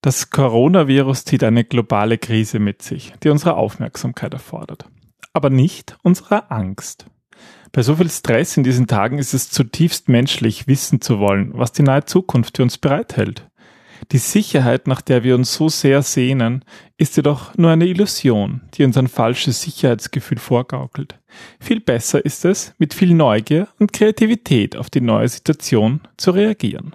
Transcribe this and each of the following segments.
Das Coronavirus zieht eine globale Krise mit sich, die unsere Aufmerksamkeit erfordert. Aber nicht unsere Angst. Bei so viel Stress in diesen Tagen ist es zutiefst menschlich, wissen zu wollen, was die nahe Zukunft für uns bereithält. Die Sicherheit, nach der wir uns so sehr sehnen, ist jedoch nur eine Illusion, die uns ein falsches Sicherheitsgefühl vorgaukelt. Viel besser ist es, mit viel Neugier und Kreativität auf die neue Situation zu reagieren.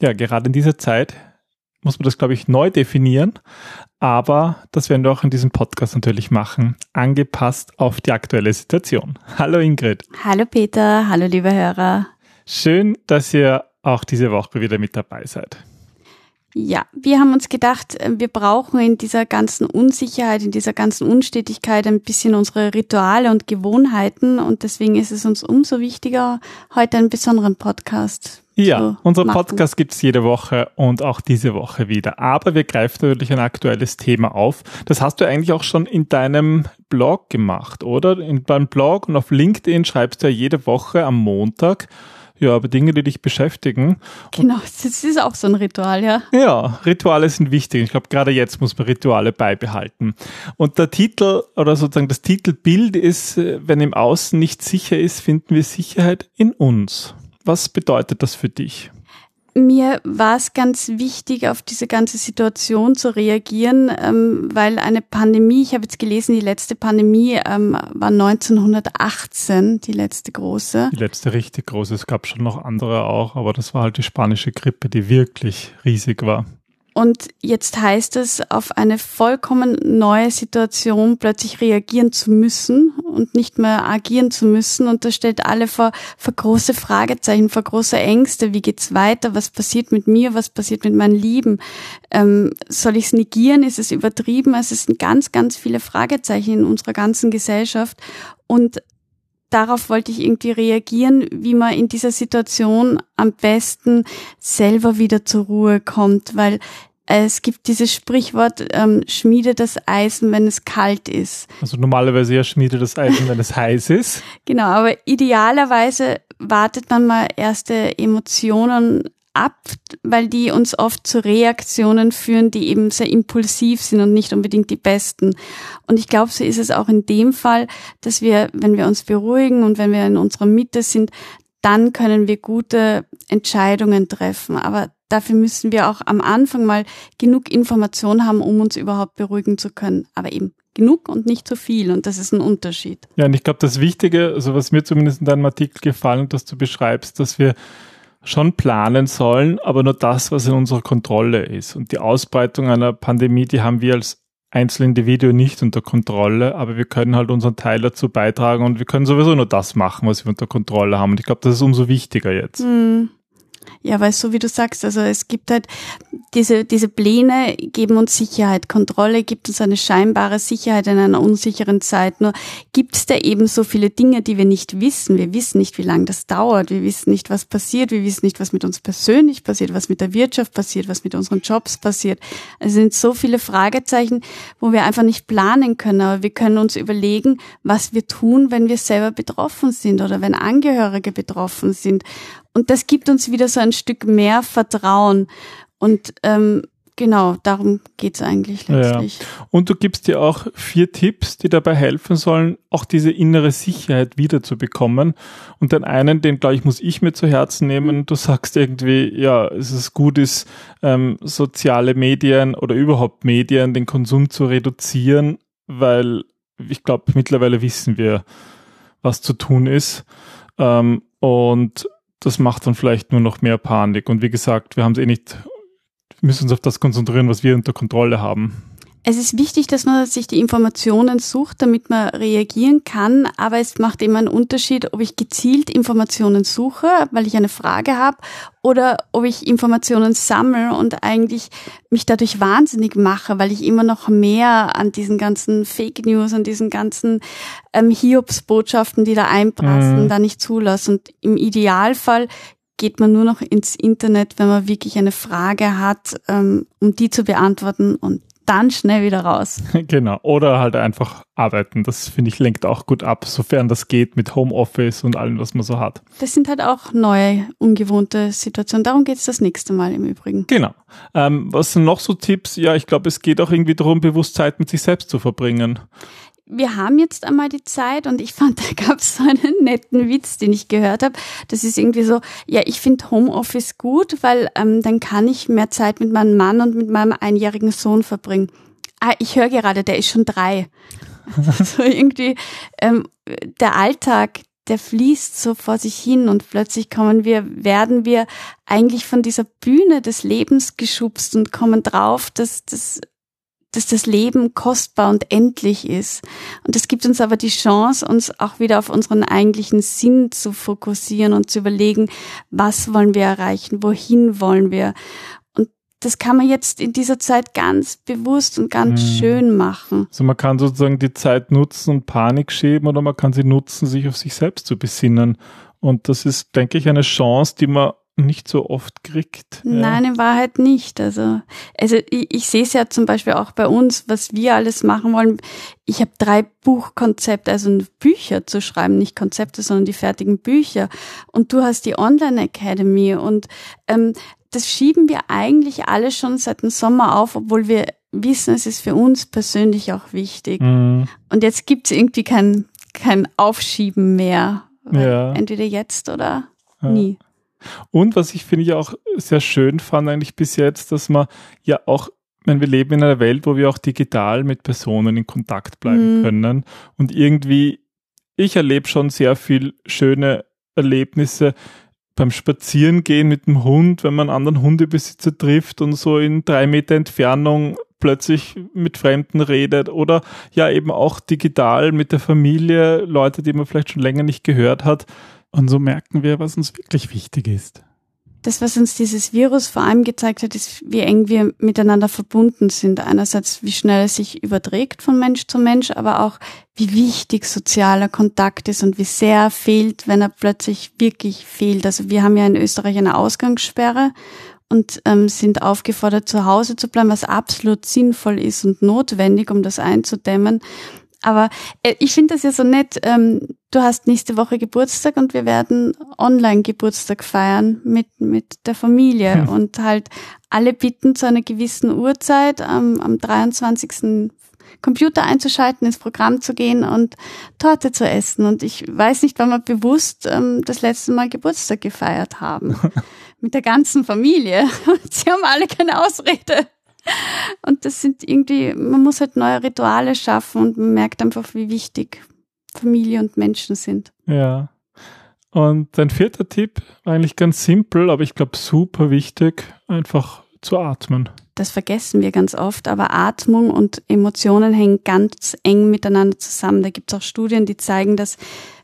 Ja, gerade in dieser Zeit muss man das, glaube ich, neu definieren. Aber das werden wir auch in diesem Podcast natürlich machen, angepasst auf die aktuelle Situation. Hallo Ingrid. Hallo Peter, hallo liebe Hörer. Schön, dass ihr auch diese Woche wieder mit dabei seid. Ja, wir haben uns gedacht, äh, wir brauchen in dieser ganzen Unsicherheit, in dieser ganzen Unstetigkeit ein bisschen unsere Rituale und Gewohnheiten und deswegen ist es uns umso wichtiger, heute einen besonderen Podcast ja, unser Podcast gibt's jede Woche und auch diese Woche wieder. Aber wir greifen natürlich ein aktuelles Thema auf. Das hast du eigentlich auch schon in deinem Blog gemacht, oder? In deinem Blog und auf LinkedIn schreibst du ja jede Woche am Montag ja, aber Dinge, die dich beschäftigen. Genau, das ist auch so ein Ritual, ja. Ja, Rituale sind wichtig. Ich glaube, gerade jetzt muss man Rituale beibehalten. Und der Titel oder sozusagen das Titelbild ist, äh, wenn im Außen nicht sicher ist, finden wir Sicherheit in uns. Was bedeutet das für dich? Mir war es ganz wichtig, auf diese ganze Situation zu reagieren, ähm, weil eine Pandemie, ich habe jetzt gelesen, die letzte Pandemie ähm, war 1918, die letzte große. Die letzte richtig große. Es gab schon noch andere auch, aber das war halt die spanische Grippe, die wirklich riesig war. Und jetzt heißt es, auf eine vollkommen neue Situation plötzlich reagieren zu müssen und nicht mehr agieren zu müssen. Und das stellt alle vor, vor große Fragezeichen, vor große Ängste. Wie geht's weiter? Was passiert mit mir? Was passiert mit meinen Lieben? Ähm, soll ich es negieren? Ist es übertrieben? Also es sind ganz, ganz viele Fragezeichen in unserer ganzen Gesellschaft. Und darauf wollte ich irgendwie reagieren, wie man in dieser Situation am besten selber wieder zur Ruhe kommt, weil es gibt dieses Sprichwort, ähm, schmiede das Eisen, wenn es kalt ist. Also normalerweise ja schmiede das Eisen, wenn es heiß ist. Genau, aber idealerweise wartet man mal erste Emotionen ab, weil die uns oft zu Reaktionen führen, die eben sehr impulsiv sind und nicht unbedingt die besten. Und ich glaube, so ist es auch in dem Fall, dass wir, wenn wir uns beruhigen und wenn wir in unserer Mitte sind, dann können wir gute Entscheidungen treffen. Aber dafür müssen wir auch am Anfang mal genug Information haben, um uns überhaupt beruhigen zu können. Aber eben genug und nicht zu viel. Und das ist ein Unterschied. Ja, und ich glaube, das Wichtige, also was mir zumindest in deinem Artikel gefallen, dass du beschreibst, dass wir schon planen sollen, aber nur das, was in unserer Kontrolle ist. Und die Ausbreitung einer Pandemie, die haben wir als Einzelindividuen nicht unter Kontrolle, aber wir können halt unseren Teil dazu beitragen und wir können sowieso nur das machen, was wir unter Kontrolle haben. Und ich glaube, das ist umso wichtiger jetzt. Mm. Ja, weil so wie du sagst, also es gibt halt diese, diese Pläne geben uns Sicherheit. Kontrolle gibt uns eine scheinbare Sicherheit in einer unsicheren Zeit. Nur gibt es da eben so viele Dinge, die wir nicht wissen. Wir wissen nicht, wie lange das dauert. Wir wissen nicht, was passiert. Wir wissen nicht, was mit uns persönlich passiert, was mit der Wirtschaft passiert, was mit unseren Jobs passiert. Es sind so viele Fragezeichen, wo wir einfach nicht planen können. Aber wir können uns überlegen, was wir tun, wenn wir selber betroffen sind oder wenn Angehörige betroffen sind. Und das gibt uns wieder so ein Stück mehr Vertrauen. Und ähm, genau, darum geht's eigentlich letztlich. Ja. Und du gibst dir auch vier Tipps, die dabei helfen sollen, auch diese innere Sicherheit wiederzubekommen. Und den einen, den glaube ich, muss ich mir zu Herzen nehmen. Du sagst irgendwie, ja, es ist gut ist, ähm, soziale Medien oder überhaupt Medien, den Konsum zu reduzieren, weil ich glaube, mittlerweile wissen wir, was zu tun ist. Ähm, und das macht dann vielleicht nur noch mehr Panik. Und wie gesagt, wir haben es eh nicht, müssen uns auf das konzentrieren, was wir unter Kontrolle haben. Es ist wichtig, dass man sich die Informationen sucht, damit man reagieren kann, aber es macht immer einen Unterschied, ob ich gezielt Informationen suche, weil ich eine Frage habe, oder ob ich Informationen sammle und eigentlich mich dadurch wahnsinnig mache, weil ich immer noch mehr an diesen ganzen Fake News, an diesen ganzen ähm, Hiobs-Botschaften, die da einprassen, mhm. da nicht zulasse. Und im Idealfall geht man nur noch ins Internet, wenn man wirklich eine Frage hat, ähm, um die zu beantworten und dann schnell wieder raus. Genau. Oder halt einfach arbeiten. Das finde ich lenkt auch gut ab, sofern das geht mit Homeoffice und allem, was man so hat. Das sind halt auch neue, ungewohnte Situationen. Darum geht es das nächste Mal im Übrigen. Genau. Ähm, was sind noch so Tipps? Ja, ich glaube, es geht auch irgendwie darum, bewusst Zeit mit sich selbst zu verbringen wir haben jetzt einmal die Zeit und ich fand, da gab es so einen netten Witz, den ich gehört habe. Das ist irgendwie so, ja, ich finde Homeoffice gut, weil ähm, dann kann ich mehr Zeit mit meinem Mann und mit meinem einjährigen Sohn verbringen. Ah, ich höre gerade, der ist schon drei. so irgendwie ähm, der Alltag, der fließt so vor sich hin und plötzlich kommen wir, werden wir eigentlich von dieser Bühne des Lebens geschubst und kommen drauf, dass das dass das Leben kostbar und endlich ist. Und es gibt uns aber die Chance, uns auch wieder auf unseren eigentlichen Sinn zu fokussieren und zu überlegen, was wollen wir erreichen, wohin wollen wir. Und das kann man jetzt in dieser Zeit ganz bewusst und ganz hm. schön machen. Also man kann sozusagen die Zeit nutzen und Panik schieben oder man kann sie nutzen, sich auf sich selbst zu besinnen. Und das ist, denke ich, eine Chance, die man nicht so oft kriegt. Nein, in Wahrheit nicht. Also, also ich, ich sehe es ja zum Beispiel auch bei uns, was wir alles machen wollen. Ich habe drei Buchkonzepte, also Bücher zu schreiben, nicht Konzepte, sondern die fertigen Bücher. Und du hast die Online Academy und ähm, das schieben wir eigentlich alle schon seit dem Sommer auf, obwohl wir wissen, es ist für uns persönlich auch wichtig. Mhm. Und jetzt gibt es irgendwie kein, kein Aufschieben mehr. Ja. Entweder jetzt oder ja. nie. Und was ich finde ich auch sehr schön fand eigentlich bis jetzt, dass man ja auch wenn wir leben in einer Welt, wo wir auch digital mit Personen in Kontakt bleiben mhm. können und irgendwie ich erlebe schon sehr viel schöne Erlebnisse beim Spazierengehen mit dem Hund, wenn man einen anderen Hundebesitzer trifft und so in drei Meter Entfernung plötzlich mit Fremden redet oder ja eben auch digital mit der Familie, Leute, die man vielleicht schon länger nicht gehört hat. Und so merken wir, was uns wirklich wichtig ist. Das, was uns dieses Virus vor allem gezeigt hat, ist, wie eng wir miteinander verbunden sind. Einerseits, wie schnell es sich überträgt von Mensch zu Mensch, aber auch, wie wichtig sozialer Kontakt ist und wie sehr fehlt, wenn er plötzlich wirklich fehlt. Also wir haben ja in Österreich eine Ausgangssperre und ähm, sind aufgefordert, zu Hause zu bleiben, was absolut sinnvoll ist und notwendig, um das einzudämmen. Aber äh, ich finde das ja so nett. Ähm, du hast nächste Woche Geburtstag und wir werden online Geburtstag feiern mit, mit der Familie hm. und halt alle bitten zu einer gewissen Uhrzeit ähm, am 23. Computer einzuschalten, ins Programm zu gehen und Torte zu essen. Und ich weiß nicht, wann wir bewusst ähm, das letzte Mal Geburtstag gefeiert haben. mit der ganzen Familie. Und sie haben alle keine Ausrede. Und das sind irgendwie, man muss halt neue Rituale schaffen und man merkt einfach, wie wichtig Familie und Menschen sind. Ja. Und dein vierter Tipp, eigentlich ganz simpel, aber ich glaube super wichtig, einfach zu atmen. Das vergessen wir ganz oft, aber Atmung und Emotionen hängen ganz eng miteinander zusammen. Da gibt es auch Studien, die zeigen, dass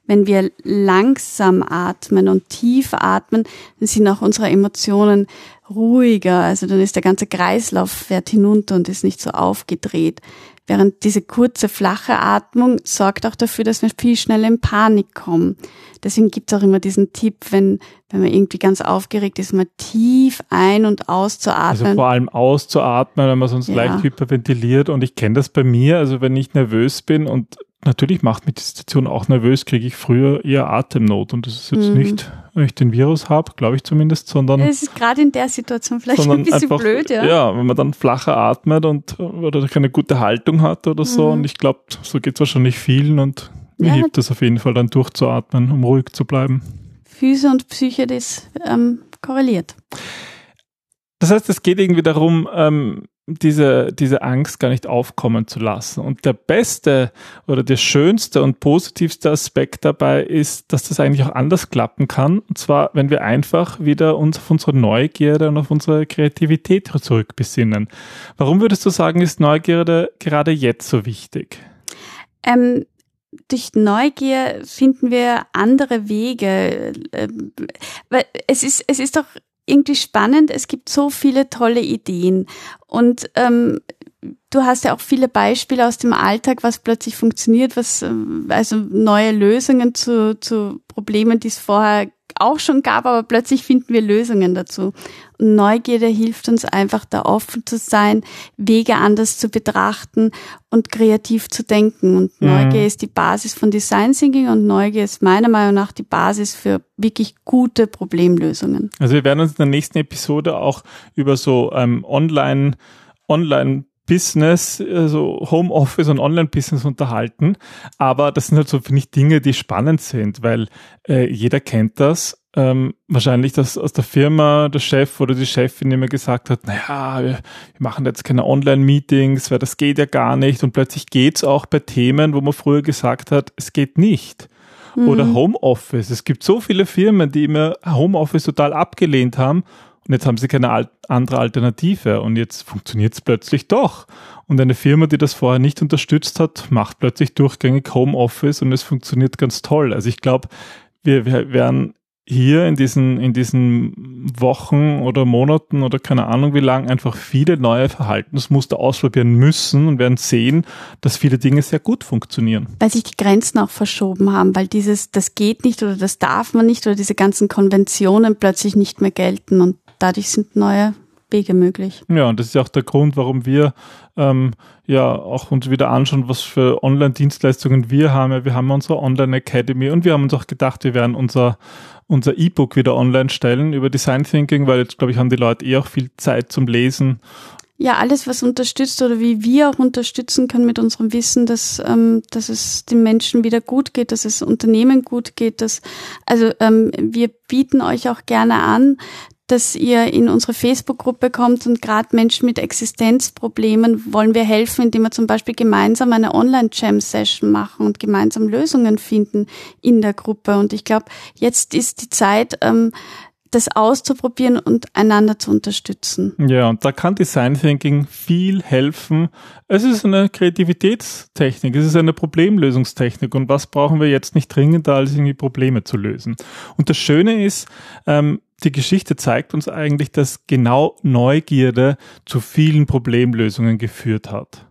wenn wir langsam atmen und tief atmen, dann sind auch unsere Emotionen ruhiger. Also dann ist der ganze Kreislauf fährt hinunter und ist nicht so aufgedreht. Während diese kurze, flache Atmung sorgt auch dafür, dass wir viel schneller in Panik kommen. Deswegen gibt es auch immer diesen Tipp, wenn, wenn man irgendwie ganz aufgeregt ist, mal tief ein- und auszuatmen. Also vor allem auszuatmen, wenn man sonst ja. leicht hyperventiliert. Und ich kenne das bei mir, also wenn ich nervös bin und natürlich macht mich die Situation auch nervös, kriege ich früher eher Atemnot. Und das ist jetzt mhm. nicht, wenn ich den Virus habe, glaube ich zumindest, sondern. Es ist gerade in der Situation vielleicht ein bisschen einfach, blöd, ja. Ja, wenn man dann flacher atmet und oder keine gute Haltung hat oder so. Mhm. Und ich glaube, so geht es wahrscheinlich vielen und mir ja. hilft es auf jeden Fall dann durchzuatmen, um ruhig zu bleiben. Füße und Psyche, das ähm, korreliert. Das heißt, es geht irgendwie darum, ähm, diese, diese Angst gar nicht aufkommen zu lassen. Und der beste oder der schönste und positivste Aspekt dabei ist, dass das eigentlich auch anders klappen kann. Und zwar, wenn wir einfach wieder uns auf unsere Neugierde und auf unsere Kreativität zurückbesinnen. Warum würdest du sagen, ist Neugierde gerade jetzt so wichtig? Ähm, durch Neugier finden wir andere Wege. Ähm, es ist, es ist doch irgendwie spannend. Es gibt so viele tolle Ideen. Und ähm, du hast ja auch viele Beispiele aus dem Alltag, was plötzlich funktioniert, was ähm, also neue Lösungen zu, zu Problemen, die es vorher auch schon gab, aber plötzlich finden wir Lösungen dazu. Und Neugierde hilft uns einfach, da offen zu sein, Wege anders zu betrachten und kreativ zu denken. Und mhm. Neugier ist die Basis von Design Thinking und Neugier ist meiner Meinung nach die Basis für wirklich gute Problemlösungen. Also wir werden uns in der nächsten Episode auch über so ähm, Online, Online Business, also Homeoffice und Online-Business unterhalten. Aber das sind halt so, finde ich, Dinge, die spannend sind, weil äh, jeder kennt das. Ähm, wahrscheinlich, dass aus der Firma der Chef oder die Chefin immer gesagt hat, naja, wir, wir machen jetzt keine Online-Meetings, weil das geht ja gar nicht. Und plötzlich geht's auch bei Themen, wo man früher gesagt hat, es geht nicht. Mhm. Oder Homeoffice. Es gibt so viele Firmen, die immer Homeoffice total abgelehnt haben und jetzt haben sie keine andere Alternative und jetzt funktioniert es plötzlich doch. Und eine Firma, die das vorher nicht unterstützt hat, macht plötzlich durchgängig Homeoffice und es funktioniert ganz toll. Also ich glaube, wir, wir werden hier in diesen, in diesen Wochen oder Monaten oder keine Ahnung wie lang einfach viele neue Verhaltensmuster ausprobieren müssen und werden sehen, dass viele Dinge sehr gut funktionieren. Weil sich die Grenzen auch verschoben haben, weil dieses, das geht nicht oder das darf man nicht oder diese ganzen Konventionen plötzlich nicht mehr gelten und dadurch sind neue Wege möglich. Ja, und das ist ja auch der Grund, warum wir ähm, ja auch uns wieder anschauen, was für Online-Dienstleistungen wir haben. Wir haben unsere Online Academy und wir haben uns auch gedacht, wir werden unser unser E-Book wieder online stellen über Design Thinking, weil jetzt glaube ich haben die Leute eh auch viel Zeit zum Lesen ja, alles, was unterstützt oder wie wir auch unterstützen können mit unserem Wissen, dass, ähm, dass es den Menschen wieder gut geht, dass es Unternehmen gut geht. Dass, also ähm, wir bieten euch auch gerne an, dass ihr in unsere Facebook-Gruppe kommt und gerade Menschen mit Existenzproblemen wollen wir helfen, indem wir zum Beispiel gemeinsam eine Online-Jam-Session machen und gemeinsam Lösungen finden in der Gruppe. Und ich glaube, jetzt ist die Zeit, ähm, das auszuprobieren und einander zu unterstützen. Ja, und da kann Design Thinking viel helfen. Es ist eine Kreativitätstechnik, es ist eine Problemlösungstechnik. Und was brauchen wir jetzt nicht dringender, als irgendwie Probleme zu lösen? Und das Schöne ist, ähm, die Geschichte zeigt uns eigentlich, dass genau Neugierde zu vielen Problemlösungen geführt hat.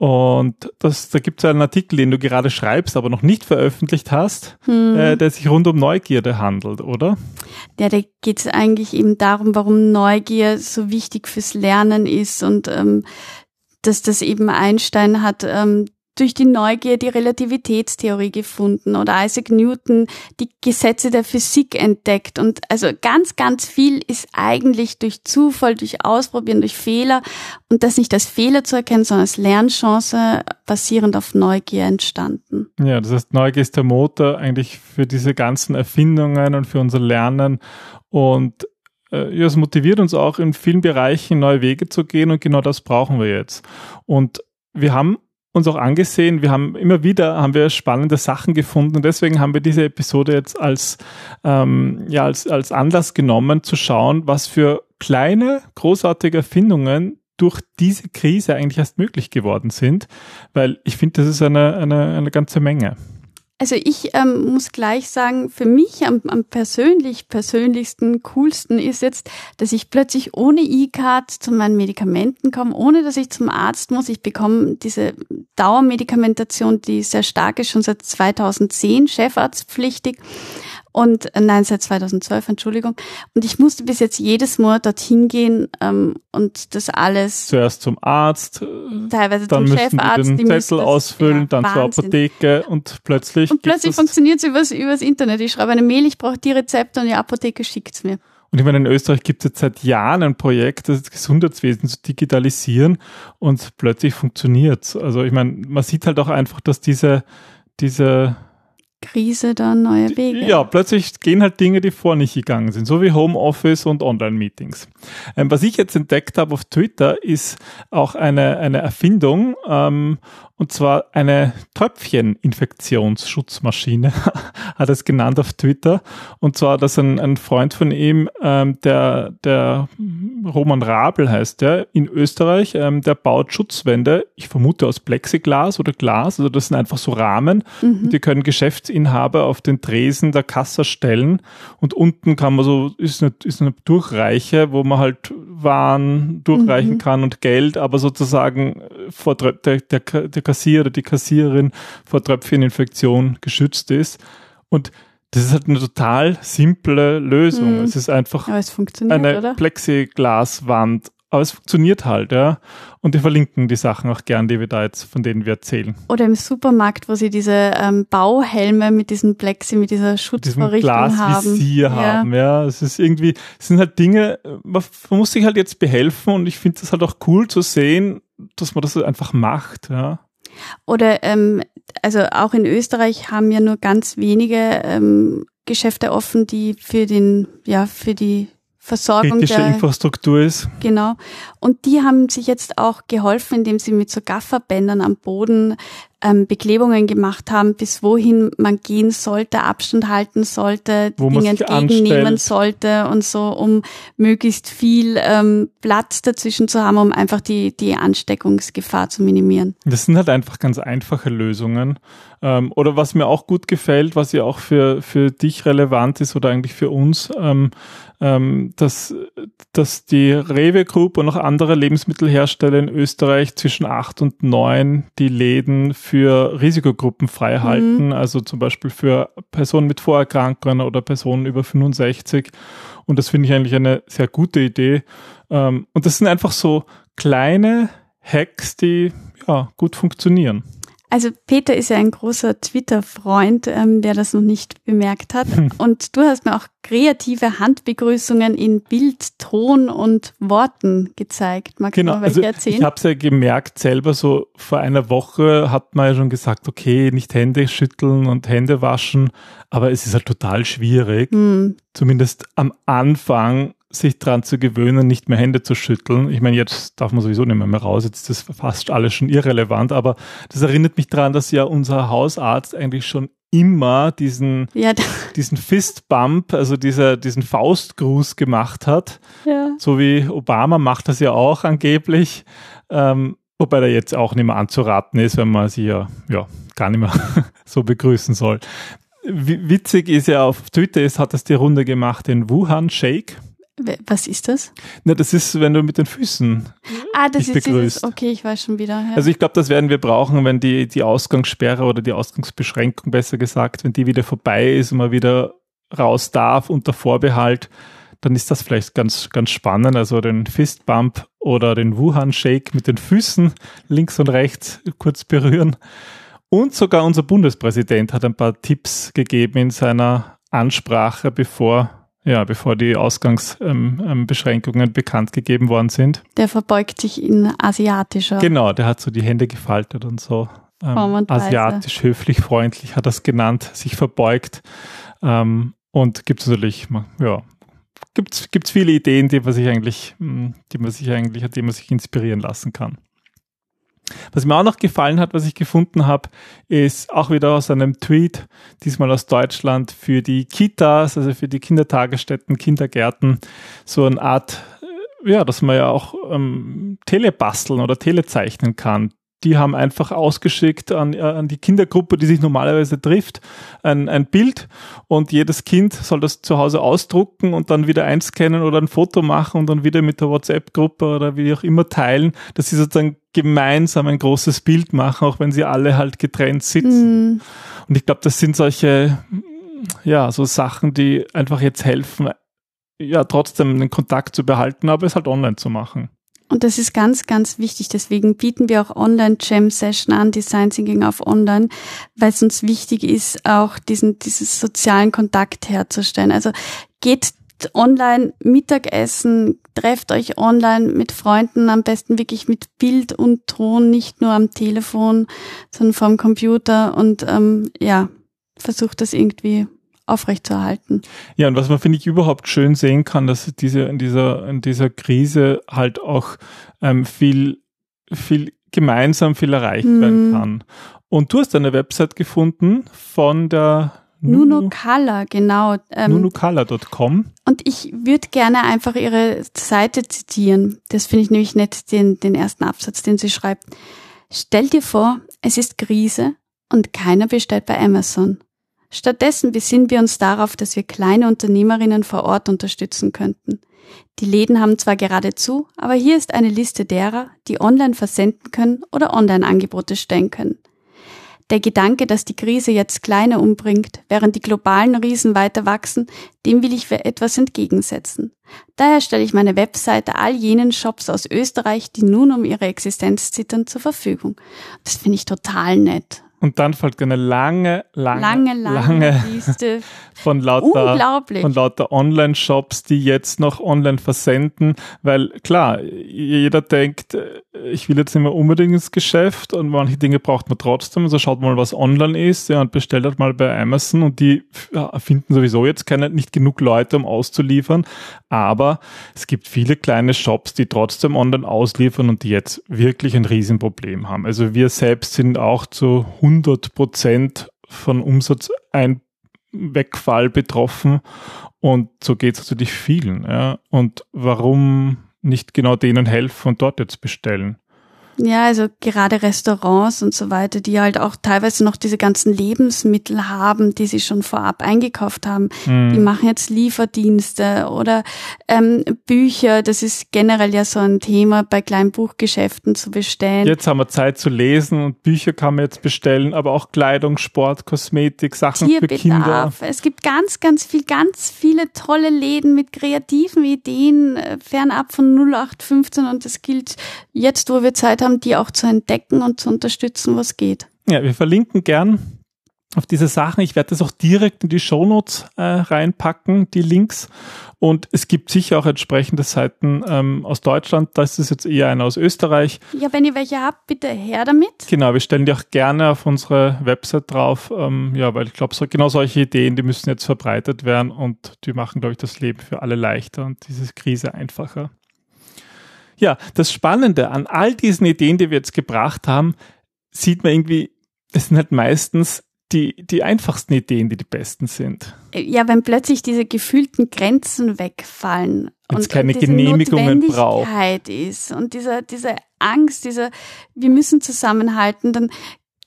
Und das, da gibt es einen Artikel, den du gerade schreibst, aber noch nicht veröffentlicht hast, hm. äh, der sich rund um Neugierde handelt, oder? Ja, da geht es eigentlich eben darum, warum Neugier so wichtig fürs Lernen ist und ähm, dass das eben Einstein hat ähm, durch die Neugier die Relativitätstheorie gefunden oder Isaac Newton die Gesetze der Physik entdeckt. Und also ganz, ganz viel ist eigentlich durch Zufall, durch Ausprobieren, durch Fehler und das nicht als Fehler zu erkennen, sondern als Lernchance basierend auf Neugier entstanden. Ja, das heißt, Neugier ist der Motor eigentlich für diese ganzen Erfindungen und für unser Lernen und äh, ja, es motiviert uns auch in vielen Bereichen neue Wege zu gehen und genau das brauchen wir jetzt. Und wir haben uns auch angesehen. Wir haben immer wieder haben wir spannende Sachen gefunden und deswegen haben wir diese Episode jetzt als ähm, ja als als Anlass genommen zu schauen, was für kleine großartige Erfindungen durch diese Krise eigentlich erst möglich geworden sind, weil ich finde, das ist eine, eine, eine ganze Menge. Also ich ähm, muss gleich sagen, für mich am, am persönlich, persönlichsten, coolsten ist jetzt, dass ich plötzlich ohne E-Card zu meinen Medikamenten komme, ohne dass ich zum Arzt muss. Ich bekomme diese Dauermedikamentation, die sehr stark ist, schon seit 2010 chefarztpflichtig. Und äh, nein, seit 2012, Entschuldigung. Und ich musste bis jetzt jedes Monat dorthin gehen ähm, und das alles. Zuerst zum Arzt, teilweise dann zum Chefarzt, die den Zettel das, ausfüllen, ja, dann Wahnsinn. zur Apotheke und plötzlich. Und plötzlich funktioniert es übers, übers Internet. Ich schreibe eine Mail, ich brauche die Rezepte und die Apotheke schickt's mir. Und ich meine, in Österreich gibt es jetzt seit Jahren ein Projekt, das Gesundheitswesen zu digitalisieren und plötzlich funktioniert Also ich meine, man sieht halt auch einfach, dass diese, diese Krise da neue Wege. Ja, plötzlich gehen halt Dinge, die vor nicht gegangen sind, so wie Homeoffice und Online-Meetings. Ähm, was ich jetzt entdeckt habe auf Twitter, ist auch eine, eine Erfindung, ähm, und zwar eine Tröpfcheninfektionsschutzmaschine, hat es genannt auf Twitter. Und zwar, dass ein, ein Freund von ihm, ähm, der, der Roman Rabel heißt der, in Österreich, ähm, der baut Schutzwände, ich vermute aus Plexiglas oder Glas, also das sind einfach so Rahmen, mhm. die können Geschäftsinhaber auf den Tresen der Kasse stellen und unten kann man so, ist eine, ist eine Durchreiche, wo man halt Waren durchreichen mhm. kann und Geld, aber sozusagen vor der, der, der Kassierer, die Kassiererin vor Tröpfcheninfektion geschützt ist. Und das ist halt eine total simple Lösung. Mhm. Es ist einfach es eine oder? Plexiglaswand. Aber es funktioniert halt, ja. Und wir verlinken die Sachen auch gern, die wir da jetzt, von denen wir erzählen. Oder im Supermarkt, wo sie diese ähm, Bauhelme mit diesem Plexi, mit dieser Schutzvorrichtung haben. Ja. haben, ja. Es ist irgendwie, es sind halt Dinge, man, man muss sich halt jetzt behelfen und ich finde es halt auch cool zu sehen, dass man das einfach macht, ja. Oder ähm, also auch in Österreich haben ja nur ganz wenige ähm, Geschäfte offen, die für den, ja, für die Versorgung kritische der Infrastruktur ist. Genau. Und die haben sich jetzt auch geholfen, indem sie mit so Gafferbändern am Boden ähm, Beklebungen gemacht haben, bis wohin man gehen sollte, Abstand halten sollte, Wo Dinge entgegennehmen sollte und so, um möglichst viel ähm, Platz dazwischen zu haben, um einfach die, die Ansteckungsgefahr zu minimieren. Das sind halt einfach ganz einfache Lösungen. Ähm, oder was mir auch gut gefällt, was ja auch für, für dich relevant ist oder eigentlich für uns, ähm, ähm, dass, dass die Rewe Group und auch andere Lebensmittelhersteller in Österreich zwischen acht und neun die Läden für Risikogruppen frei mhm. halten, also zum Beispiel für Personen mit Vorerkrankungen oder Personen über 65. Und das finde ich eigentlich eine sehr gute Idee. Ähm, und das sind einfach so kleine Hacks, die ja gut funktionieren. Also Peter ist ja ein großer Twitter-Freund, ähm, der das noch nicht bemerkt hat. Hm. Und du hast mir auch kreative Handbegrüßungen in Bild, Ton und Worten gezeigt. Magst genau, du mal welche also erzählen? Ich habe es ja gemerkt selber, so vor einer Woche hat man ja schon gesagt, okay, nicht Hände schütteln und Hände waschen, aber es ist halt total schwierig. Hm. Zumindest am Anfang sich dran zu gewöhnen, nicht mehr Hände zu schütteln. Ich meine, jetzt darf man sowieso nicht mehr, mehr raus, jetzt ist das fast alles schon irrelevant, aber das erinnert mich daran, dass ja unser Hausarzt eigentlich schon immer diesen, ja, diesen Fistbump, also dieser, diesen Faustgruß gemacht hat. Ja. So wie Obama macht das ja auch angeblich. Ähm, wobei der jetzt auch nicht mehr anzuraten ist, wenn man sie ja, ja gar nicht mehr so begrüßen soll. Witzig ist ja auf Twitter, ist, hat das die Runde gemacht, den Wuhan Shake. Was ist das? Na, das ist, wenn du mit den Füßen ah, das dich ist begrüßt. Dieses, okay, ich weiß schon wieder. Ja. Also ich glaube, das werden wir brauchen, wenn die, die Ausgangssperre oder die Ausgangsbeschränkung, besser gesagt, wenn die wieder vorbei ist und man wieder raus darf unter Vorbehalt, dann ist das vielleicht ganz, ganz spannend. Also den Fistbump oder den Wuhan-Shake mit den Füßen links und rechts kurz berühren. Und sogar unser Bundespräsident hat ein paar Tipps gegeben in seiner Ansprache, bevor ja, bevor die Ausgangsbeschränkungen ähm, bekannt gegeben worden sind. Der verbeugt sich in asiatischer. Genau, der hat so die Hände gefaltet und so. Ähm, asiatisch, höflich, freundlich hat das genannt, sich verbeugt. Ähm, und gibt es natürlich, ja, gibt es viele Ideen, die man sich eigentlich, hm, die man sich eigentlich, die man sich inspirieren lassen kann. Was mir auch noch gefallen hat, was ich gefunden habe, ist auch wieder aus einem Tweet, diesmal aus Deutschland, für die Kitas, also für die Kindertagesstätten, Kindergärten, so eine Art, äh, ja, dass man ja auch ähm, Telebasteln oder Telezeichnen kann die haben einfach ausgeschickt an, äh, an die Kindergruppe, die sich normalerweise trifft, ein, ein Bild und jedes Kind soll das zu Hause ausdrucken und dann wieder einscannen oder ein Foto machen und dann wieder mit der WhatsApp-Gruppe oder wie auch immer teilen, dass sie sozusagen gemeinsam ein großes Bild machen, auch wenn sie alle halt getrennt sitzen. Mhm. Und ich glaube, das sind solche, ja, so Sachen, die einfach jetzt helfen, ja, trotzdem den Kontakt zu behalten, aber es halt online zu machen. Und das ist ganz, ganz wichtig. Deswegen bieten wir auch Online-Jam-Session an, Design Thinking auf Online, weil es uns wichtig ist, auch diesen, dieses sozialen Kontakt herzustellen. Also geht online Mittagessen, trefft euch online mit Freunden, am besten wirklich mit Bild und Ton, nicht nur am Telefon, sondern vom Computer und ähm, ja, versucht das irgendwie aufrechtzuerhalten. Ja, und was man, finde ich, überhaupt schön sehen kann, dass diese, in dieser, in dieser Krise halt auch ähm, viel, viel gemeinsam viel erreicht mhm. werden kann. Und du hast eine Website gefunden von der Color, genau. Ähm, NunoColor.com. Und ich würde gerne einfach ihre Seite zitieren. Das finde ich nämlich nett, den, den ersten Absatz, den sie schreibt. Stell dir vor, es ist Krise und keiner bestellt bei Amazon. Stattdessen besinnen wir uns darauf, dass wir kleine Unternehmerinnen vor Ort unterstützen könnten. Die Läden haben zwar gerade zu, aber hier ist eine Liste derer, die online versenden können oder Online-Angebote stellen können. Der Gedanke, dass die Krise jetzt Kleine umbringt, während die globalen Riesen weiter wachsen, dem will ich für etwas entgegensetzen. Daher stelle ich meine Webseite all jenen Shops aus Österreich, die nun um ihre Existenz zittern, zur Verfügung. Das finde ich total nett. Und dann folgt eine lange, lange, lange, lange, lange Liste von lauter, von lauter Online-Shops, die jetzt noch online versenden, weil klar, jeder denkt, äh, ich will jetzt nicht mehr unbedingt ins Geschäft und manche Dinge braucht man trotzdem, also schaut mal, was online ist, ja, und bestellt halt mal bei Amazon. Und die finden sowieso jetzt keine, nicht genug Leute, um auszuliefern, aber es gibt viele kleine Shops, die trotzdem online ausliefern und die jetzt wirklich ein Riesenproblem haben. Also wir selbst sind auch zu 100 Prozent von Umsatzeinwegfall betroffen und so geht es natürlich vielen. Ja. Und warum nicht genau denen helfen und dort jetzt bestellen? Ja, also gerade Restaurants und so weiter, die halt auch teilweise noch diese ganzen Lebensmittel haben, die sie schon vorab eingekauft haben. Mhm. Die machen jetzt Lieferdienste oder ähm, Bücher. Das ist generell ja so ein Thema bei kleinen Buchgeschäften zu bestellen. Jetzt haben wir Zeit zu lesen und Bücher kann man jetzt bestellen, aber auch Kleidung, Sport, Kosmetik, Sachen Tierbedarf. für Kinder. Es gibt ganz, ganz viel, ganz viele tolle Läden mit kreativen Ideen, äh, fernab von 0815 und das gilt jetzt, wo wir Zeit haben, haben, die auch zu entdecken und zu unterstützen, was geht. Ja, wir verlinken gern auf diese Sachen. Ich werde das auch direkt in die Shownotes äh, reinpacken, die Links. Und es gibt sicher auch entsprechende Seiten ähm, aus Deutschland. Da ist es jetzt eher einer aus Österreich. Ja, wenn ihr welche habt, bitte her damit. Genau, wir stellen die auch gerne auf unsere Website drauf. Ähm, ja, weil ich glaube, so, genau solche Ideen, die müssen jetzt verbreitet werden und die machen, glaube ich, das Leben für alle leichter und diese Krise einfacher. Ja, das Spannende an all diesen Ideen, die wir jetzt gebracht haben, sieht man irgendwie, es sind halt meistens die, die einfachsten Ideen, die die besten sind. Ja, wenn plötzlich diese gefühlten Grenzen wegfallen und keine und Genehmigungen braucht. ist und dieser, diese Angst, dieser, wir müssen zusammenhalten, dann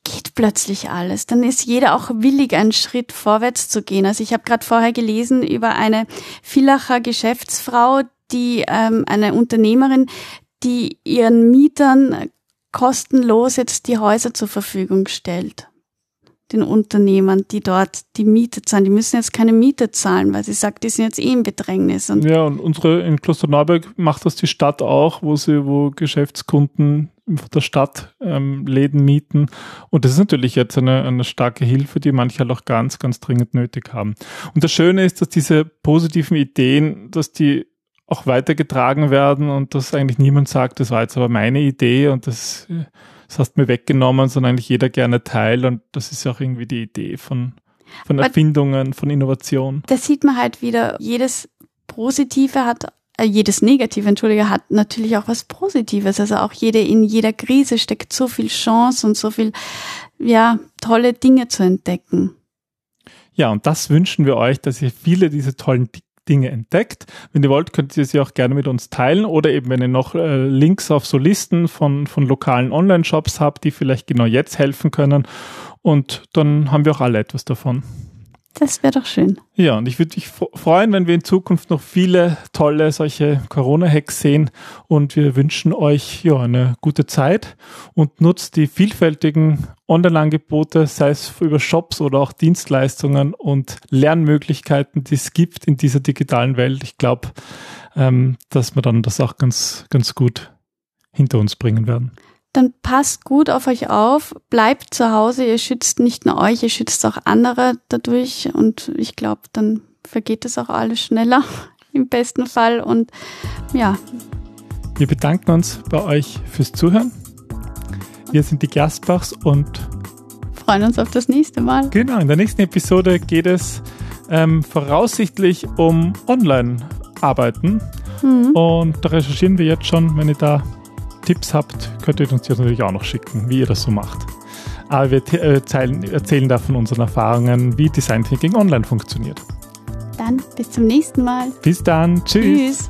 geht plötzlich alles. Dann ist jeder auch willig, einen Schritt vorwärts zu gehen. Also ich habe gerade vorher gelesen über eine Villacher Geschäftsfrau, die ähm, eine Unternehmerin, die ihren Mietern kostenlos jetzt die Häuser zur Verfügung stellt. Den Unternehmern, die dort die Miete zahlen. Die müssen jetzt keine Miete zahlen, weil sie sagt, die sind jetzt eh im Bedrängnis. Und ja, und unsere in Klosterneuburg macht das die Stadt auch, wo sie, wo Geschäftskunden der Stadt ähm, Läden mieten. Und das ist natürlich jetzt eine, eine starke Hilfe, die manche halt auch ganz, ganz dringend nötig haben. Und das Schöne ist, dass diese positiven Ideen, dass die auch weitergetragen werden und dass eigentlich niemand sagt, das war jetzt aber meine Idee und das, das hast mir weggenommen, sondern eigentlich jeder gerne teilt und das ist ja auch irgendwie die Idee von, von Erfindungen, von Innovation. Da sieht man halt wieder, jedes Positive hat äh, jedes Negative, Entschuldige, hat natürlich auch was Positives. Also auch jede, in jeder Krise steckt so viel Chance und so viel, ja, tolle Dinge zu entdecken. Ja, und das wünschen wir euch, dass ihr viele dieser tollen Dinge entdeckt. Wenn ihr wollt, könnt ihr sie auch gerne mit uns teilen oder eben, wenn ihr noch äh, Links auf so Listen von, von lokalen Online-Shops habt, die vielleicht genau jetzt helfen können. Und dann haben wir auch alle etwas davon. Das wäre doch schön. Ja, und ich würde mich freuen, wenn wir in Zukunft noch viele tolle solche Corona-Hacks sehen. Und wir wünschen euch ja eine gute Zeit und nutzt die vielfältigen Online-Angebote, sei es über Shops oder auch Dienstleistungen und Lernmöglichkeiten, die es gibt in dieser digitalen Welt. Ich glaube, ähm, dass wir dann das auch ganz, ganz gut hinter uns bringen werden dann passt gut auf euch auf, bleibt zu Hause, ihr schützt nicht nur euch, ihr schützt auch andere dadurch und ich glaube, dann vergeht es auch alles schneller im besten Fall und ja. Wir bedanken uns bei euch fürs Zuhören. Wir sind die Gerstbachs und freuen uns auf das nächste Mal. Genau, in der nächsten Episode geht es ähm, voraussichtlich um Online-Arbeiten. Mhm. Und da recherchieren wir jetzt schon. Wenn ihr da Tipps habt, könnt ihr uns die natürlich auch noch schicken, wie ihr das so macht. Aber wir äh, erzählen da von unseren Erfahrungen, wie Design Thinking online funktioniert. Dann bis zum nächsten Mal. Bis dann. Tschüss. Tschüss.